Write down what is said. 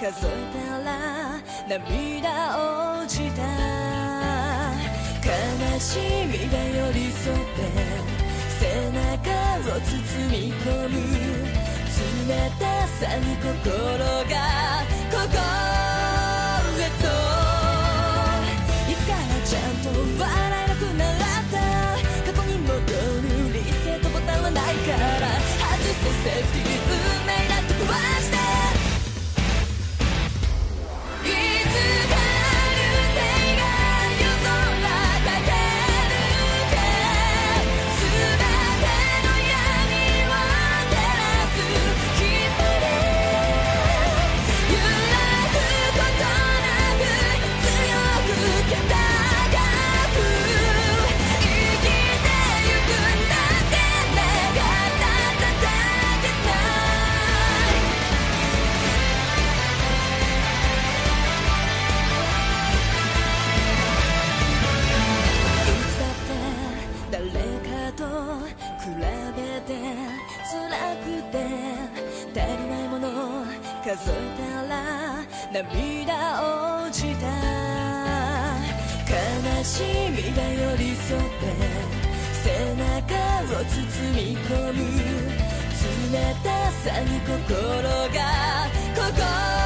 数えたら涙落ちた悲しみが寄り添って背中を包み込む冷たさに心が凍えそういつからちゃんと笑えなくなった過去に戻るリセットボタンはないから外すセーフティー辛くて足りないもの数えたら涙落ちた悲しみが寄り添って背中を包み込む冷たさに心が心